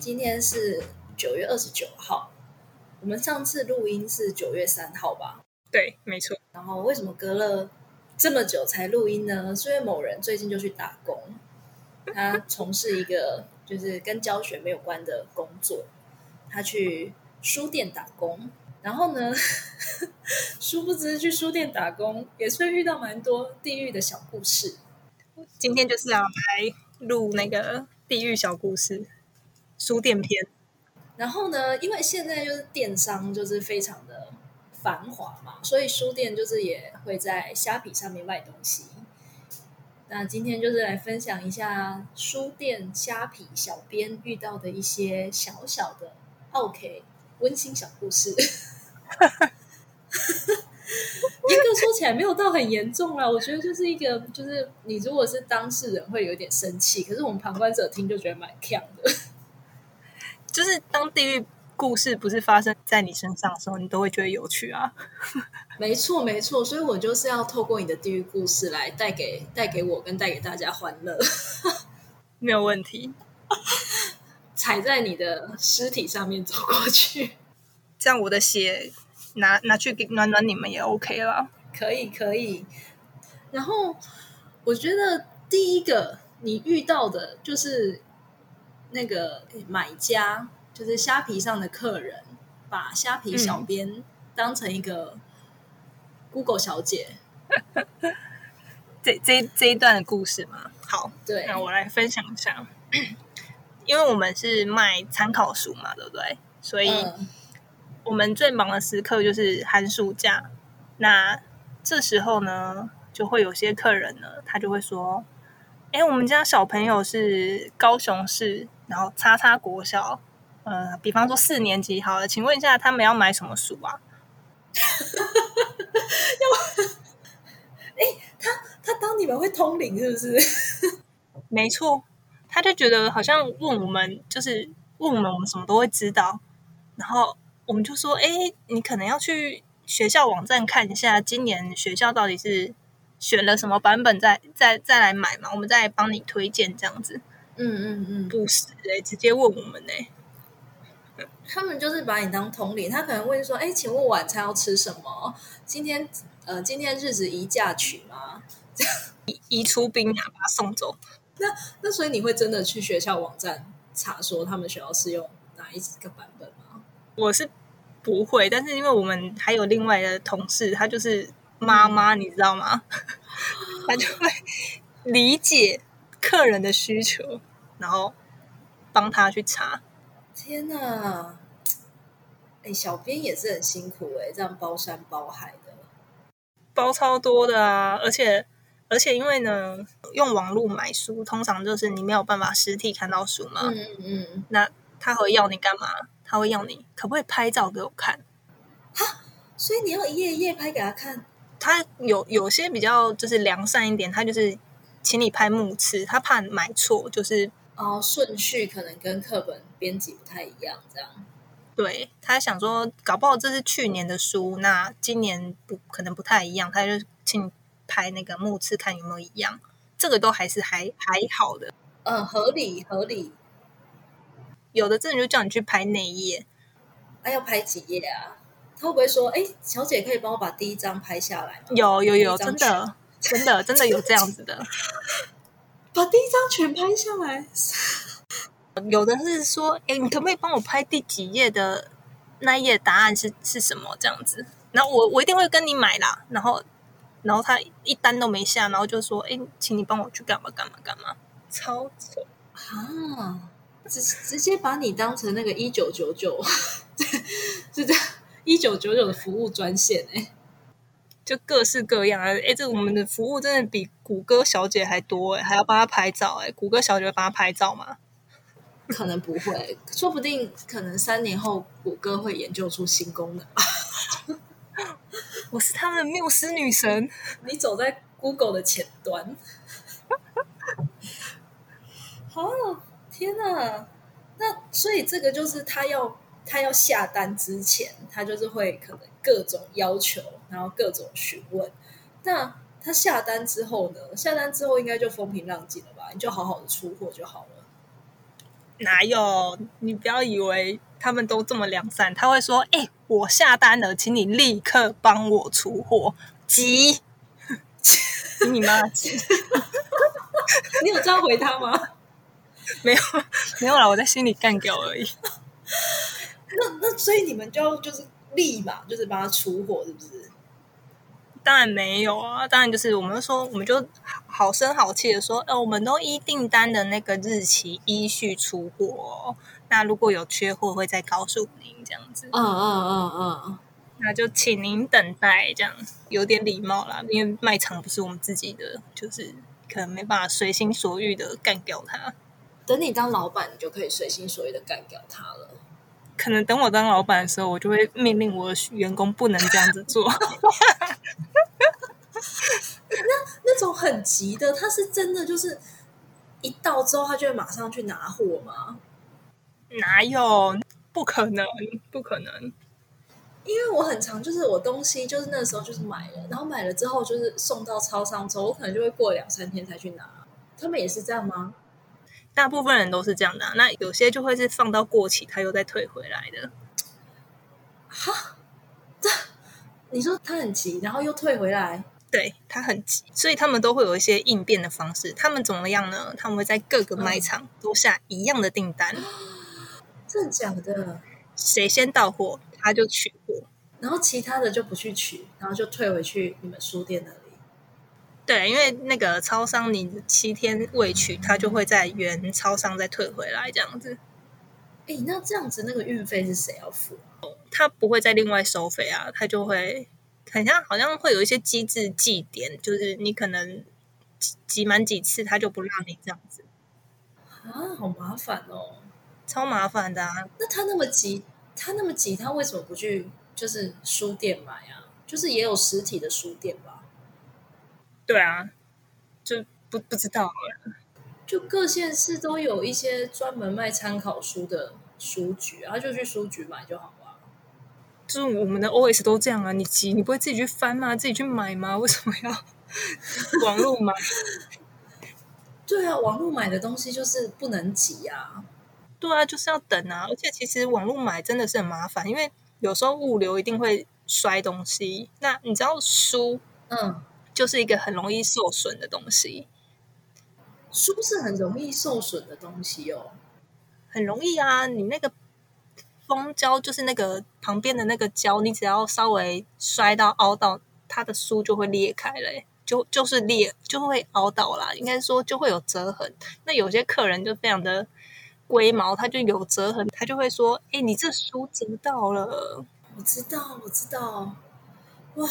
今天是九月二十九号，我们上次录音是九月三号吧？对，没错。然后为什么隔了这么久才录音呢？是因为某人最近就去打工，他从事一个就是跟教学没有关的工作，他去书店打工。然后呢，殊不知去书店打工也是会遇到蛮多地狱的小故事。今天就是要来录那个地狱小故事。书店篇，然后呢？因为现在就是电商就是非常的繁华嘛，所以书店就是也会在虾皮上面卖东西。那今天就是来分享一下书店虾皮小编遇到的一些小小的 OK 温馨小故事。严格说起来没有到很严重啦，我觉得就是一个，就是你如果是当事人会有点生气，可是我们旁观者听就觉得蛮强的。就是当地狱故事不是发生在你身上的时候，你都会觉得有趣啊。没错，没错，所以我就是要透过你的地狱故事来带给带给我跟带给大家欢乐。没有问题，踩在你的尸体上面走过去，这样我的血拿拿去给暖暖你们也 OK 了。可以，可以。然后我觉得第一个你遇到的就是。那个买家就是虾皮上的客人，把虾皮小编当成一个 Google 小姐。这这这一段的故事嘛，好，对，那我来分享一下。因为我们是卖参考书嘛，对不对？所以我们最忙的时刻就是寒暑假。那这时候呢，就会有些客人呢，他就会说：“哎，我们家小朋友是高雄市。”然后叉叉国小，呃，比方说四年级好了，请问一下，他们要买什么书啊？要，哎，他他当你们会通灵是不是？没错，他就觉得好像问我们，就是问我们，我们什么都会知道。然后我们就说，哎，你可能要去学校网站看一下，今年学校到底是选了什么版本，再再再来买嘛，我们再帮你推荐这样子。嗯嗯嗯，不是哎，直接问我们呢。他们就是把你当同理，他可能问说：“哎，请问晚餐要吃什么？今天呃，今天日子宜嫁娶吗？宜宜出兵啊，把他送走。”那那所以你会真的去学校网站查说他们学校是用哪一个版本吗？我是不会，但是因为我们还有另外的同事，他就是妈妈，你知道吗？他就会理解客人的需求。然后帮他去查。天哪！哎，小编也是很辛苦哎，这样包山包海的，包超多的啊！而且而且，因为呢，用网络买书，通常就是你没有办法实体看到书嘛。嗯嗯。那他会要你干嘛？他会要你可不可以拍照给我看？哈，所以你要一页一页拍给他看。他有有些比较就是良善一点，他就是请你拍目次，他怕买错，就是。哦，顺序可能跟课本编辑不太一样，这样。对他想说，搞不好这是去年的书，那今年不可能不太一样，他就请拍那个目次看有没有一样，这个都还是还还好的。嗯，合理合理。有的真的就叫你去拍内页，啊，要拍几页啊？他会不会说，哎，小姐可以帮我把第一张拍下来吗？有有有，真的真的真的有这样子的。把第一张全拍下来，有的是说，哎，你可不可以帮我拍第几页的那一页答案是是什么这样子？然后我我一定会跟你买啦。然后，然后他一单都没下，然后就说，哎，请你帮我去干嘛干嘛干嘛，超扯啊！直直接把你当成那个一九九九，是这样一九九九的服务专线哎。就各式各样啊！哎，这我们的服务真的比谷歌小姐还多哎，还要帮她拍照哎。谷歌小姐会帮她拍照吗？可能不会，说不定可能三年后谷歌会研究出新功能。我是他们的缪斯女神，你走在 Google 的前端。好，天哪！那所以这个就是他要他要下单之前，他就是会可能各种要求。然后各种询问，那他下单之后呢？下单之后应该就风平浪静了吧？你就好好的出货就好了。哪有？你不要以为他们都这么良善，他会说：“哎，我下单了，请你立刻帮我出货，急！” 你妈急！你有这样回他吗？没有，没有啦，我在心里干掉而已。那那所以你们就就是立马就是帮他出货，是不是？当然没有啊，当然就是我们说，我们就好声好气的说，呃，我们都依订单的那个日期依序出货。那如果有缺货，会再告诉您这样子。嗯嗯嗯嗯，那就请您等待，这样有点礼貌啦。因为卖场不是我们自己的，就是可能没办法随心所欲的干掉它。等你当老板，你就可以随心所欲的干掉它了。可能等我当老板的时候，我就会命令我的员工不能这样子做。那那种很急的，他是真的就是一到之后，他就会马上去拿货吗？哪有？不可能，不可能。因为我很常就是我东西就是那时候就是买了，然后买了之后就是送到超商之后，我可能就会过两三天才去拿。他们也是这样吗？大部分人都是这样的，那有些就会是放到过期，他又再退回来的。哈，这你说他很急，然后又退回来。对他很急，所以他们都会有一些应变的方式。他们怎么样呢？他们会在各个卖场都下一样的订单。真的假的？谁先到货，他就取货，然后其他的就不去取，然后就退回去你们书店那里。对，因为那个超商你七天未取，他就会在原超商再退回来这样子。哎，那这样子那个运费是谁要付？他不会再另外收费啊，他就会。很像，好像会有一些机制计点，就是你可能集满几次，他就不让你这样子啊，好麻烦哦，超麻烦的啊。那他那么急，他那么急，他为什么不去就是书店买啊？就是也有实体的书店吧？对啊，就不不知道，就各县市都有一些专门卖参考书的书局，然后就去书局买就好。就是我们的 O S 都这样啊，你急你不会自己去翻吗？自己去买吗？为什么要 网络买？对啊，网络买的东西就是不能急啊。对啊，就是要等啊。而且其实网络买真的是很麻烦，因为有时候物流一定会摔东西。那你知道书，嗯，就是一个很容易受损的东西。书是很容易受损的东西哦，很容易啊，你那个。封胶就是那个旁边的那个胶，你只要稍微摔到凹到，它的书就会裂开了，就就是裂就会凹到啦。应该说就会有折痕。那有些客人就非常的龟毛，他就有折痕，他就会说：“哎，你这书折到了。”我知道，我知道。哇，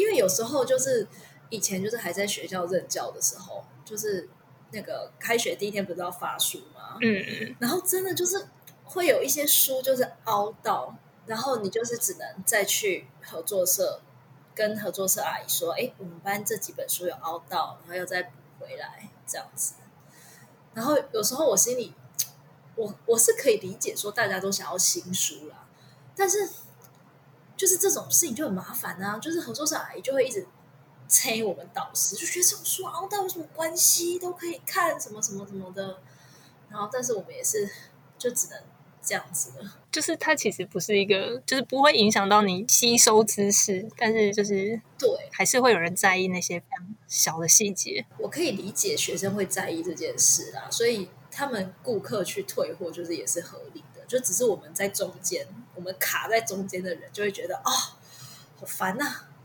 因为有时候就是以前就是还在学校任教的时候，就是那个开学第一天不是要发书吗？嗯嗯。然后真的就是。会有一些书就是凹到，然后你就是只能再去合作社跟合作社阿姨说：“哎，我们班这几本书有凹到，然后要再补回来这样子。”然后有时候我心里，我我是可以理解说大家都想要新书啦，但是就是这种事情就很麻烦啊，就是合作社阿姨就会一直催我们导师，就觉得这种书凹到有什么关系，都可以看什么什么什么的。然后，但是我们也是就只能。这样子的，就是它其实不是一个，就是不会影响到你吸收知识，但是就是对，还是会有人在意那些非常小的细节。我可以理解学生会在意这件事啦，所以他们顾客去退货就是也是合理的，就只是我们在中间，我们卡在中间的人就会觉得啊，好烦呐，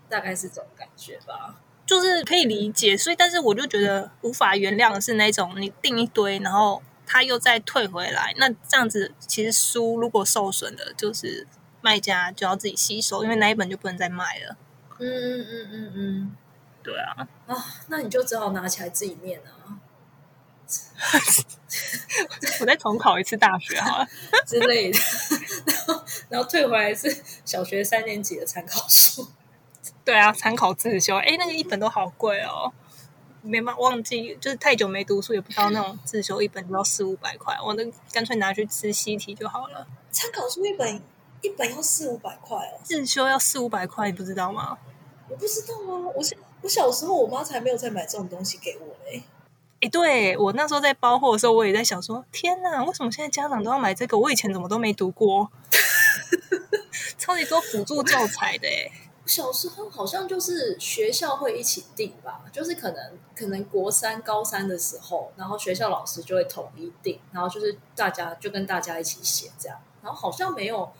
大概是这种感觉吧。就是可以理解，所以但是我就觉得无法原谅的是那种你订一堆，然后。他又再退回来，那这样子其实书如果受损了，就是卖家就要自己吸收，因为那一本就不能再卖了。嗯嗯嗯嗯嗯，对啊。啊，那你就只好拿起来自己念啊。我再重考一次大学好了 之类的，然后退回来是 小学三年级的参考书。对啊，参考自修，哎，那个一本都好贵哦。没忘忘记，就是太久没读书，也不知道那种自修一本都要四五百块，我那干脆拿去吃习题就好了。参考书一本一本要四五百块哦，自修要四五百块，你不知道吗？我不知道啊，我我小时候我妈才没有再买这种东西给我嘞。哎，对我那时候在包货的时候，我也在想说，天哪，为什么现在家长都要买这个？我以前怎么都没读过，超级多辅助教材的哎。小时候好像就是学校会一起定吧，就是可能可能国三、高三的时候，然后学校老师就会统一定，然后就是大家就跟大家一起写这样，然后好像没有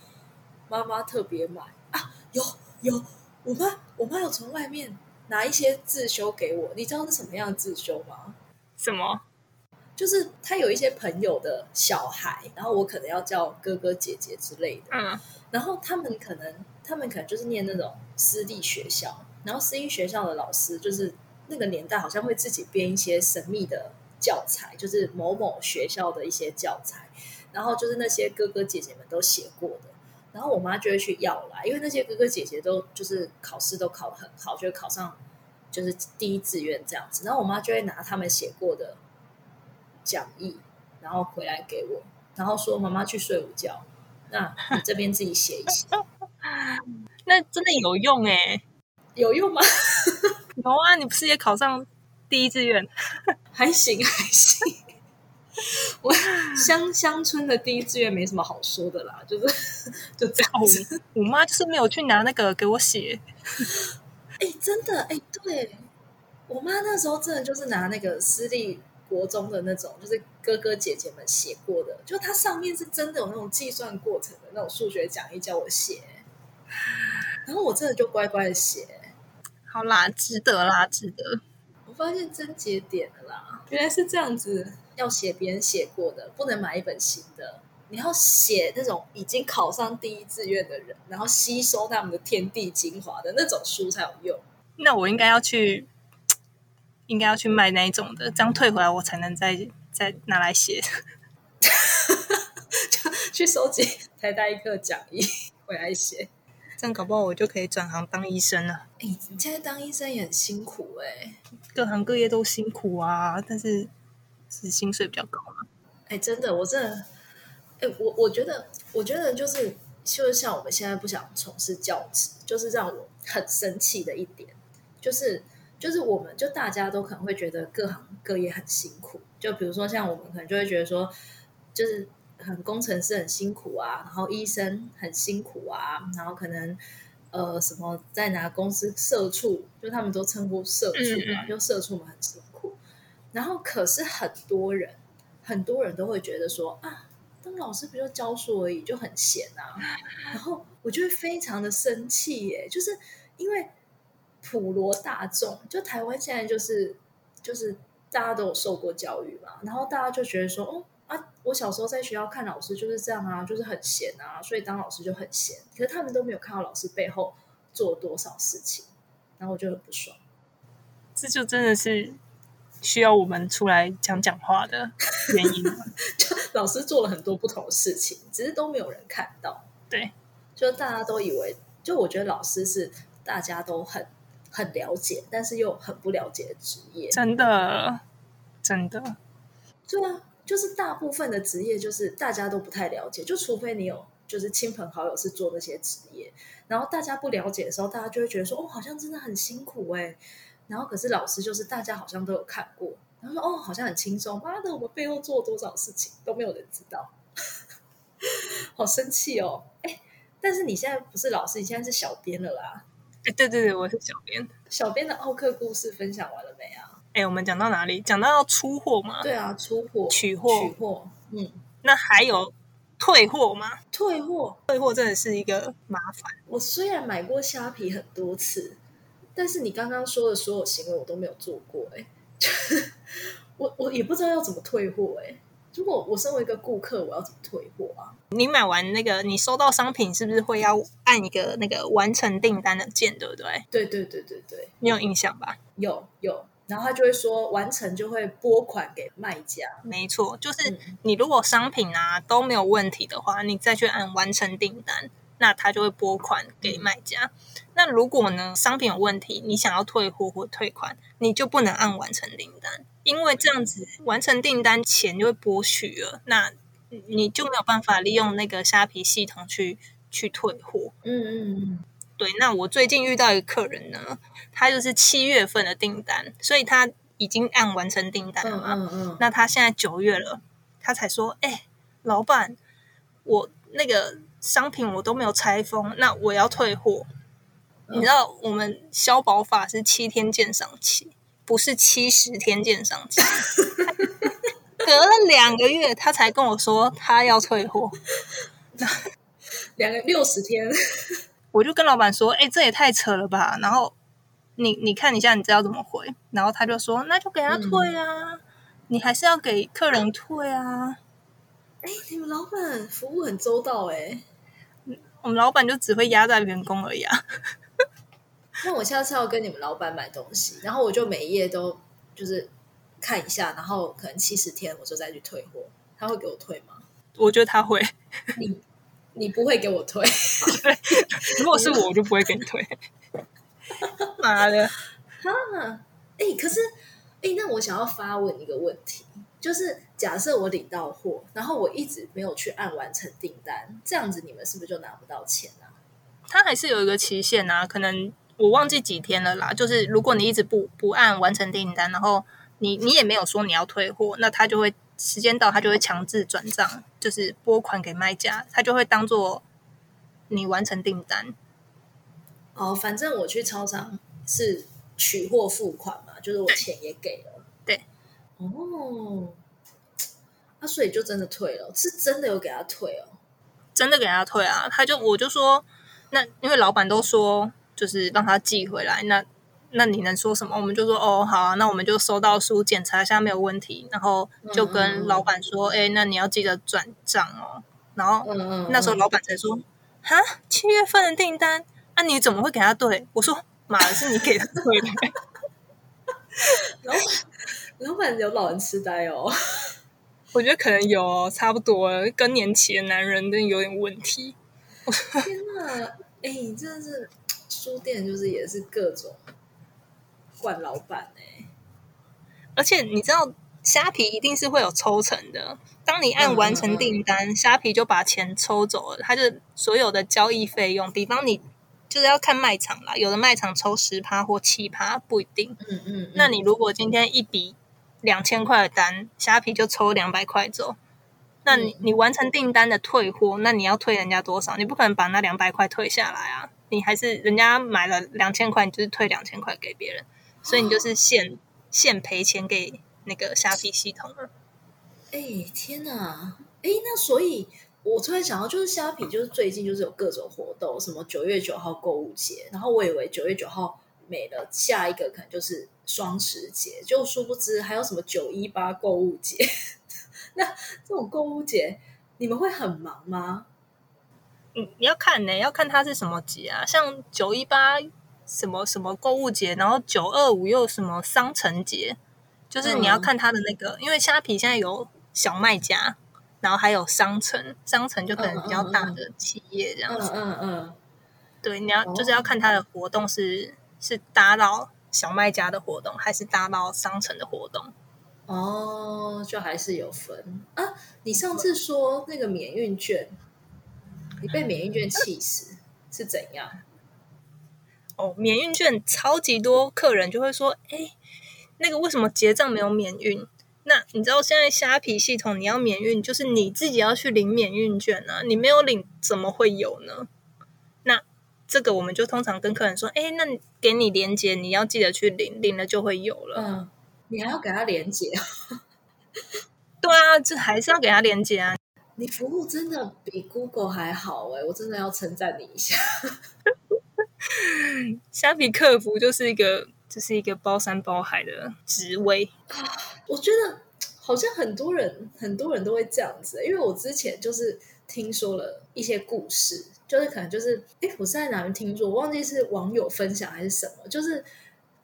妈妈特别买啊，有有，我妈我妈有从外面拿一些自修给我，你知道是什么样的自修吗？什么？就是他有一些朋友的小孩，然后我可能要叫哥哥姐姐之类的。嗯，然后他们可能他们可能就是念那种私立学校，然后私立学校的老师就是那个年代好像会自己编一些神秘的教材，就是某某学校的一些教材，然后就是那些哥哥姐姐们都写过的，然后我妈就会去要来，因为那些哥哥姐姐都就是考试都考得很好，就会考上就是第一志愿这样子，然后我妈就会拿他们写过的。讲义，然后回来给我，然后说妈妈去睡午觉，那你这边自己写一写。那真的有用哎，有用吗？有啊，你不是也考上第一志愿？还 行还行。我乡乡村的第一志愿没什么好说的啦，就是就这样。我妈就是没有去拿那个给我写。哎，真的哎，对我妈那时候真的就是拿那个私立。国中的那种，就是哥哥姐姐们写过的，就它上面是真的有那种计算过程的那种数学讲义叫我写，然后我真的就乖乖的写，好啦，值得啦，值得。我发现真节点了啦，原来是这样子，要写别人写过的，不能买一本新的，你要写那种已经考上第一志愿的人，然后吸收他们的天地精华的那种书才有用。那我应该要去。应该要去卖那一种的，这样退回来我才能再再拿来写。就去收集台大一课讲义回来写，这样搞不好我就可以转行当医生了。哎，你现在当医生也很辛苦哎，各行各业都辛苦啊，但是是薪水比较高嘛。哎，真的，我真的，哎，我我觉得，我觉得就是就是像我们现在不想从事教职，就是让我很生气的一点，就是。就是我们，就大家都可能会觉得各行各业很辛苦。就比如说，像我们可能就会觉得说，就是很工程师很辛苦啊，然后医生很辛苦啊，然后可能呃什么在拿公司社畜，就他们都称呼社畜嘛，就社畜们很辛苦。然后可是很多人，很多人都会觉得说啊，当老师不就教书而已，就很闲啊。然后我就会非常的生气耶，就是因为。普罗大众，就台湾现在就是就是大家都有受过教育嘛，然后大家就觉得说，哦啊，我小时候在学校看老师就是这样啊，就是很闲啊，所以当老师就很闲。可是他们都没有看到老师背后做多少事情，然后我就很不爽。这就真的是需要我们出来讲讲话的原因。就老师做了很多不同的事情，只是都没有人看到。对，就大家都以为，就我觉得老师是大家都很。很了解，但是又很不了解的职业，真的，真的，对啊，就是大部分的职业，就是大家都不太了解，就除非你有就是亲朋好友是做那些职业，然后大家不了解的时候，大家就会觉得说，哦，好像真的很辛苦哎，然后可是老师就是大家好像都有看过，然后说，哦，好像很轻松，妈的，我们背后做了多少事情都没有人知道，好生气哦，哎，但是你现在不是老师，你现在是小编了啦。对对对，我是小编。小编的奥克故事分享完了没啊？哎，我们讲到哪里？讲到要出货吗？对啊，出货、取货、取货。嗯，那还有退货吗？退货，退货真的是一个麻烦。我虽然买过虾皮很多次，但是你刚刚说的所有行为我都没有做过。哎，我我也不知道要怎么退货。哎。如果我身为一个顾客，我要怎么退货啊？你买完那个，你收到商品是不是会要按一个那个完成订单的键，对不对？对对对对对，你有印象吧？有有，然后他就会说完成就会拨款给卖家。没错，就是你如果商品啊都没有问题的话，你再去按完成订单，那他就会拨款给卖家。那如果呢商品有问题，你想要退货或退款，你就不能按完成订单。因为这样子完成订单钱就会剥取了，那你就没有办法利用那个虾皮系统去去退货。嗯嗯嗯，对。那我最近遇到一个客人呢，他就是七月份的订单，所以他已经按完成订单了嘛。嗯嗯那他现在九月了，他才说：“哎、老板，我那个商品我都没有拆封，那我要退货。嗯你知道我们消保法是七天鉴赏期，不是七十天鉴赏期。隔了两个月，他才跟我说他要退货。两个六十天，我就跟老板说：“哎、这也太扯了吧！”然后你你看一下，你知道怎么回？然后他就说：“那就给他退啊，你还是要给客人退啊。哎，你们老板服务很周到哎。”我们老板就只会压榨员工而已啊。那我下次要跟你们老板买东西，然后我就每一页都就是看一下，然后可能七十天我就再去退货，他会给我退吗？我觉得他会，你你不会给我退？如果是我，我就不会给你退。妈的，哈，哎，可是哎，那我想要发问一个问题，就是假设我领到货，然后我一直没有去按完成订单，这样子你们是不是就拿不到钱啊？他还是有一个期限啊，可能我忘记几天了啦。就是如果你一直不不按完成订单，然后你你也没有说你要退货，那他就会时间到，他就会强制转账，就是拨款给卖家，他就会当做你完成订单。哦，反正我去超商是取货付款嘛，就是我钱也给了。对。哦，那、所以就真的退了，是真的有给他退哦。真的给他退啊，他就我就说，那因为老板都说就是让他寄回来，那那你能说什么？我们就说哦好啊，那我们就收到书检查一下没有问题，然后就跟老板说，哎、那你要记得转账哦。然后那时候老板才说，哈，七月份的订单，那、你怎么会给他对？我说妈的，是你给他对的。老板老板有老人痴呆哦。我觉得可能有、哦，差不多了，更年期的男人真的有点问题。天哪，哎、你真的是书店，就是也是各种惯老板哎、而且你知道，虾皮一定是会有抽成的。当你按完成订单，虾皮就把钱抽走了，它就所有的交易费用。比方你就是要看卖场啦，有的卖场抽十趴或七趴，不一定。嗯嗯，那你如果今天一笔两千块的单，虾皮就抽两百块走。那你你完成订单的退货，那你要退人家多少？你不可能把那两百块退下来啊！你还是人家买了两千块，你就是退两千块给别人，所以你就是现现赔钱给那个虾皮系统了。哎、天哪！哎、那所以，我突然想到，就是虾皮，就是最近就是有各种活动，什么九月九号购物节，然后我以为九月九号没了，下一个可能就是双十节，就殊不知还有什么九一八购物节。那这种购物节，你们会很忙吗？嗯，你要看呢、要看它是什么节啊，像九一八什么什么购物节，然后九二五又什么商城节，就是你要看它的那个，因为虾皮现在有小卖家，然后还有商城，商城就可能比较大的企业这样嗯子。嗯嗯，对，你要哦就是要看它的活动是是搭到小卖家的活动，还是搭到商城的活动。哦，就还是有分啊。你上次说那个免运券，你被免运券气死是怎样？哦，免运券超级多客人就会说，哎，那个为什么结账没有免运？那你知道现在虾皮系统你要免运，就是你自己要去领免运券啊，你没有领怎么会有呢？那这个我们就通常跟客人说，哎，那给你连接，你要记得去领，领了就会有了。嗯，你还要给他连接，对啊，这还是要给他连接啊。你服务真的比 Google 还好哎、我真的要称赞你一下。相比客服就是一个就是一个包山包海的职位。我觉得好像很多人很多人都会这样子，因为我之前就是听说了一些故事，就是可能就是哎，我是在哪边听说，我忘记是网友分享还是什么，就是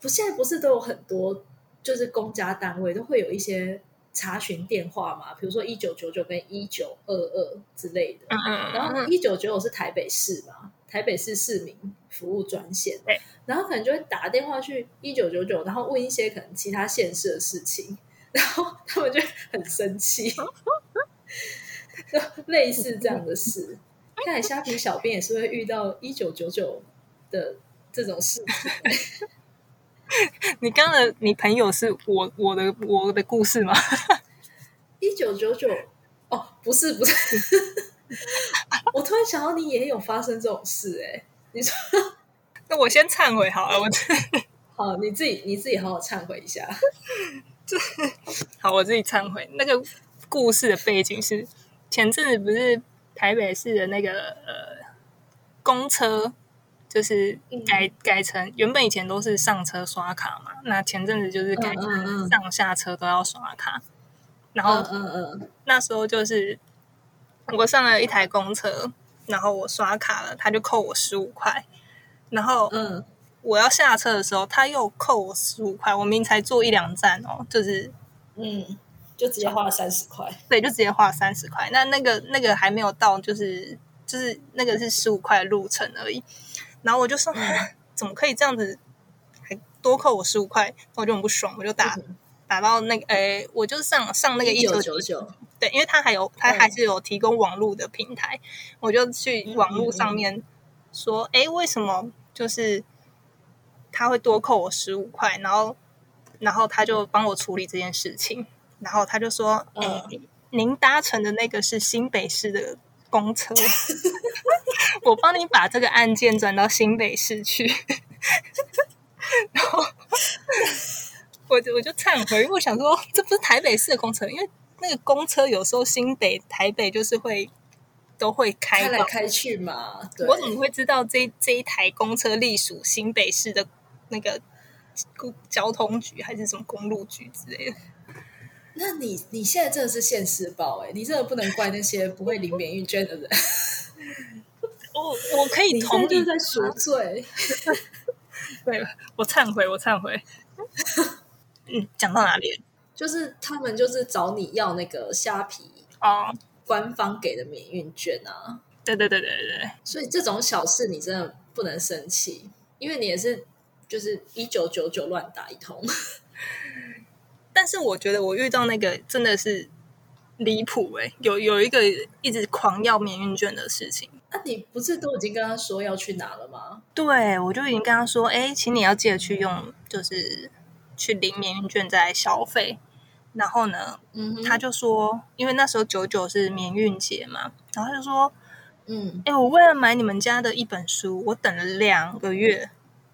不现在不是都有很多就是公家单位都会有一些查询电话嘛，比如说一九九九跟一九二二之类的，然后一九九九是台北市嘛，台北市市民服务专线对，然后可能就会打电话去一九九九，然后问一些可能其他县市的事情，然后他们就很生气，就类似这样的事。看来虾皮小编也是会遇到一九九九的这种事情。你刚刚的你朋友是我我的我的故事吗？一九九九哦，不是不是，我突然想到你也有发生这种事哎，你说 那我先忏悔好了，我好你自己你自己好好忏悔一下，这好我自己忏悔。那个故事的背景是前阵子不是台北市的那个呃公车。就是改改成原本以前都是上车刷卡嘛，那前阵子就是改成上下车都要刷卡。然后，嗯嗯，那时候就是我上了一台公车，然后我刷卡了，他就扣我十五块。然后，嗯，我要下车的时候，他又扣我十五块。我明才坐一两站哦，就是，嗯，就直接花了三十块。对，就直接花了三十块。那那个那个还没有到，就是就是那个是十五块路程而已。然后我就说，怎么可以这样子，还多扣我十五块？我就很不爽，我就打打到那个，诶，我就上上那个一九九九，对，因为他还有他还是有提供网络的平台，我就去网络上面说，哎，为什么就是他会多扣我十五块？然后然后他就帮我处理这件事情，然后他就说，哎，您搭乘的那个是新北市的。公车，我帮你把这个案件转到新北市去，然后我就我就忏悔，因为我想说这不是台北市的公车，因为那个公车有时候新北、台北就是会都会开来开去嘛。我怎么会知道这这一台公车隶属新北市的那个交通局还是什么公路局之类的？那你你现在真的是现世报哎，你真的不能怪那些不会领免运券的人。我我可以同意在赎罪。对，我忏悔，我忏悔。嗯，讲到哪里？就是他们就是找你要那个虾皮啊，官方给的免运券啊。对对对对对。所以这种小事你真的不能生气，因为你也是就是一九九九乱打一通。但是我觉得我遇到那个真的是离谱哎，有有一个一直狂要免运券的事情。那你不是都已经跟他说要去哪了吗？对，我就已经跟他说，哎，请你要记得去用，就是去领免运券再消费。然后呢，嗯，他就说，因为那时候九九是免运节嘛，然后他就说，嗯，哎，我为了买你们家的一本书，我等了两个月。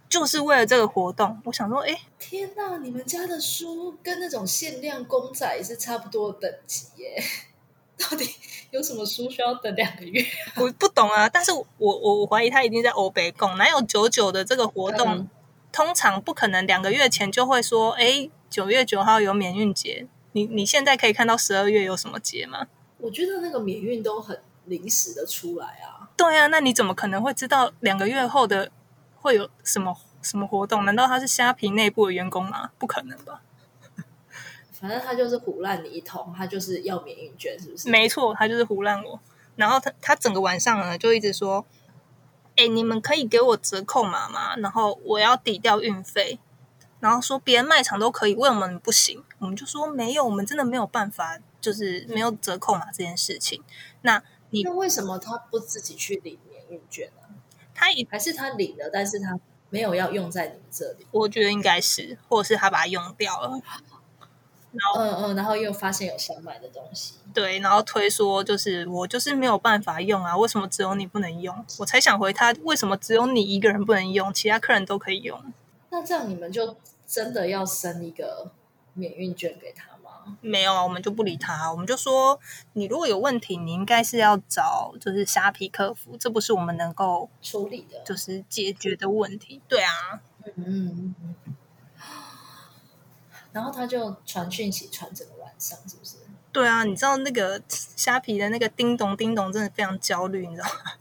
就是为了这个活动，我想说，哎，天哪！你们家的书跟那种限量公仔是差不多等级耶？到底有什么书需要等两个月？我不懂啊，但是我我我怀疑他一定在欧北贡，哪有九九的这个活动？通常不可能两个月前就会说，哎，九月九号有免运节。你你现在可以看到十二月有什么节吗？我觉得那个免运都很临时的出来啊。对啊，那你怎么可能会知道两个月后的？会有什么什么活动？难道他是虾皮内部的员工吗？不可能吧！反正他就是胡乱你一通，他就是要免运券，是不是？没错，他就是胡乱我。然后他他整个晚上呢，就一直说：“哎，你们可以给我折扣码吗？然后我要抵掉运费。”然后说别人卖场都可以，为什么不行？我们就说没有，我们真的没有办法，就是没有折扣码这件事情。那你那为什么他不自己去领免运券呢？他也还是他领了，但是他没有要用在你们这里。我觉得应该是，或者是他把它用掉了。然后，嗯嗯，然后又发现有想买的东西。对，然后推说就是我就是没有办法用啊，为什么只有你不能用？我才想回他，为什么只有你一个人不能用，其他客人都可以用？那这样你们就真的要生一个免运券给他？没有啊，我们就不理他。我们就说，你如果有问题，你应该是要找就是虾皮客服，这不是我们能够处理的，就是解决的问题。对啊，嗯嗯。然后他就传讯息传整个晚上，是不是？对啊，你知道那个虾皮的那个叮咚叮咚，真的非常焦虑，你知道吗？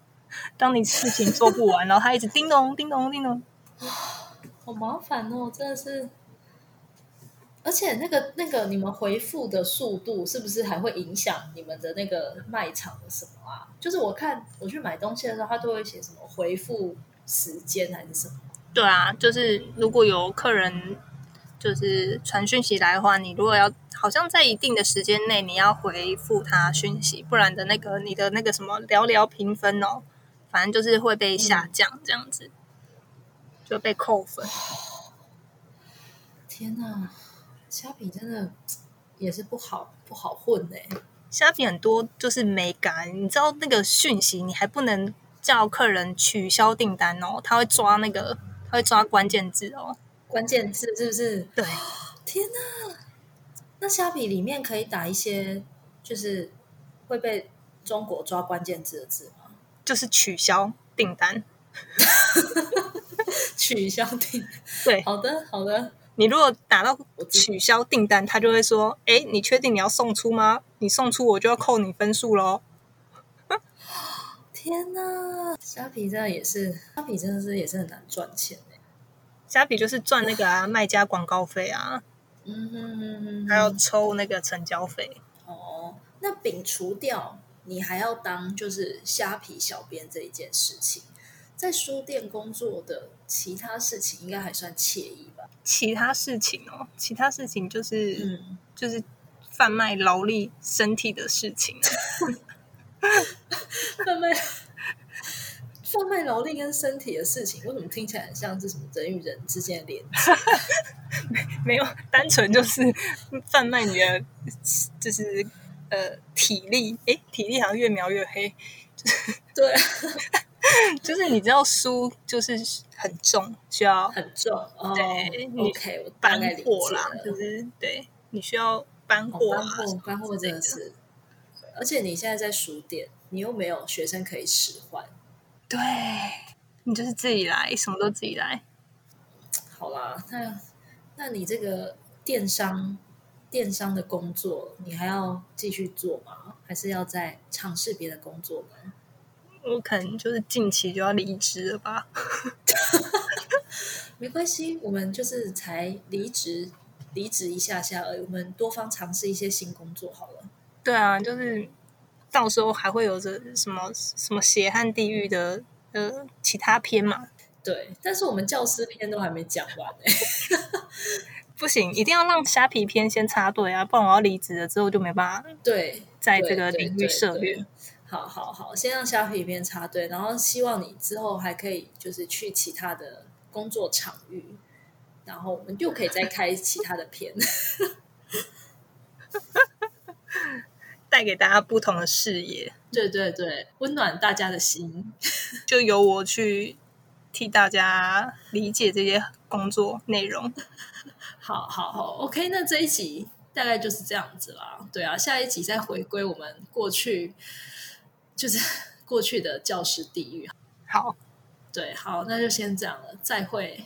当你事情做不完，然后他一直叮咚叮咚叮咚，好麻烦哦，真的是。而且那个那个你们回复的速度是不是还会影响你们的那个卖场的什么啊？就是我看我去买东西的时候，他都会写什么回复时间还是什么？对啊，就是如果有客人就是传讯息来的话，你如果要好像在一定的时间内你要回复他讯息，不然的那个你的那个什么聊聊评分哦，反正就是会被下降这样子，就被扣分。天哪，虾皮真的也是不好不好混哎。虾皮很多就是没感，你知道那个讯息，你还不能叫客人取消订单哦，他会抓那个，他会抓关键字哦，关键字是不是？对，天哪，那虾皮里面可以打一些就是会被中国抓关键字的字吗？就是取消订单，取消订，对，好的好的。你如果打到取消订单，他就会说：“哎，你确定你要送出吗？你送出我就要扣你分数喽。”天哪，虾皮真的也是，虾皮真的是也是很难赚钱哎。虾皮就是赚那个啊，卖家广告费啊，嗯哼哼哼，还要抽那个成交费。哦，那摒除掉你还要当就是虾皮小编这一件事情。在书店工作的其他事情应该还算惬意吧？其他事情哦，其他事情就是，嗯，就是贩卖劳力身体的事情啊。贩卖贩卖劳力跟身体的事情，为什么听起来很像是什么人与人之间的连接？没有，单纯就是贩卖你的，就是呃体力。哎，体力好像越描越黑。对。就是你知道书就是很重，需要很重，对，OK，我搬货啦，就是对你需要搬货，搬货，搬货真的是，而且你现在在书店，你又没有学生可以使唤，对你就是自己来，什么都自己来。好啦，那那你这个电商电商的工作，你还要继续做吗？还是要再尝试别的工作呢？我可能就是近期就要离职了吧，没关系，我们就是才离职，离职一下下而已，我们多方尝试一些新工作好了。对啊，就是到时候还会有着什么什么血汗地狱的呃其他篇嘛。对，但是我们教师篇都还没讲完呢。不行，一定要让虾皮篇先插队啊，不然我要离职了之后就没办法对在这个领域涉猎。好好好，先让虾皮边插队，然后希望你之后还可以就是去其他的工作场域，然后我们又可以再开其他的片，带给大家不同的视野。对对对，温暖大家的心，就由我去替大家理解这些工作内容。好好好，OK，那这一集大概就是这样子啦。对啊，下一集再回归我们过去。就是过去的教师地狱。好，对，好，那就先这样了，再会。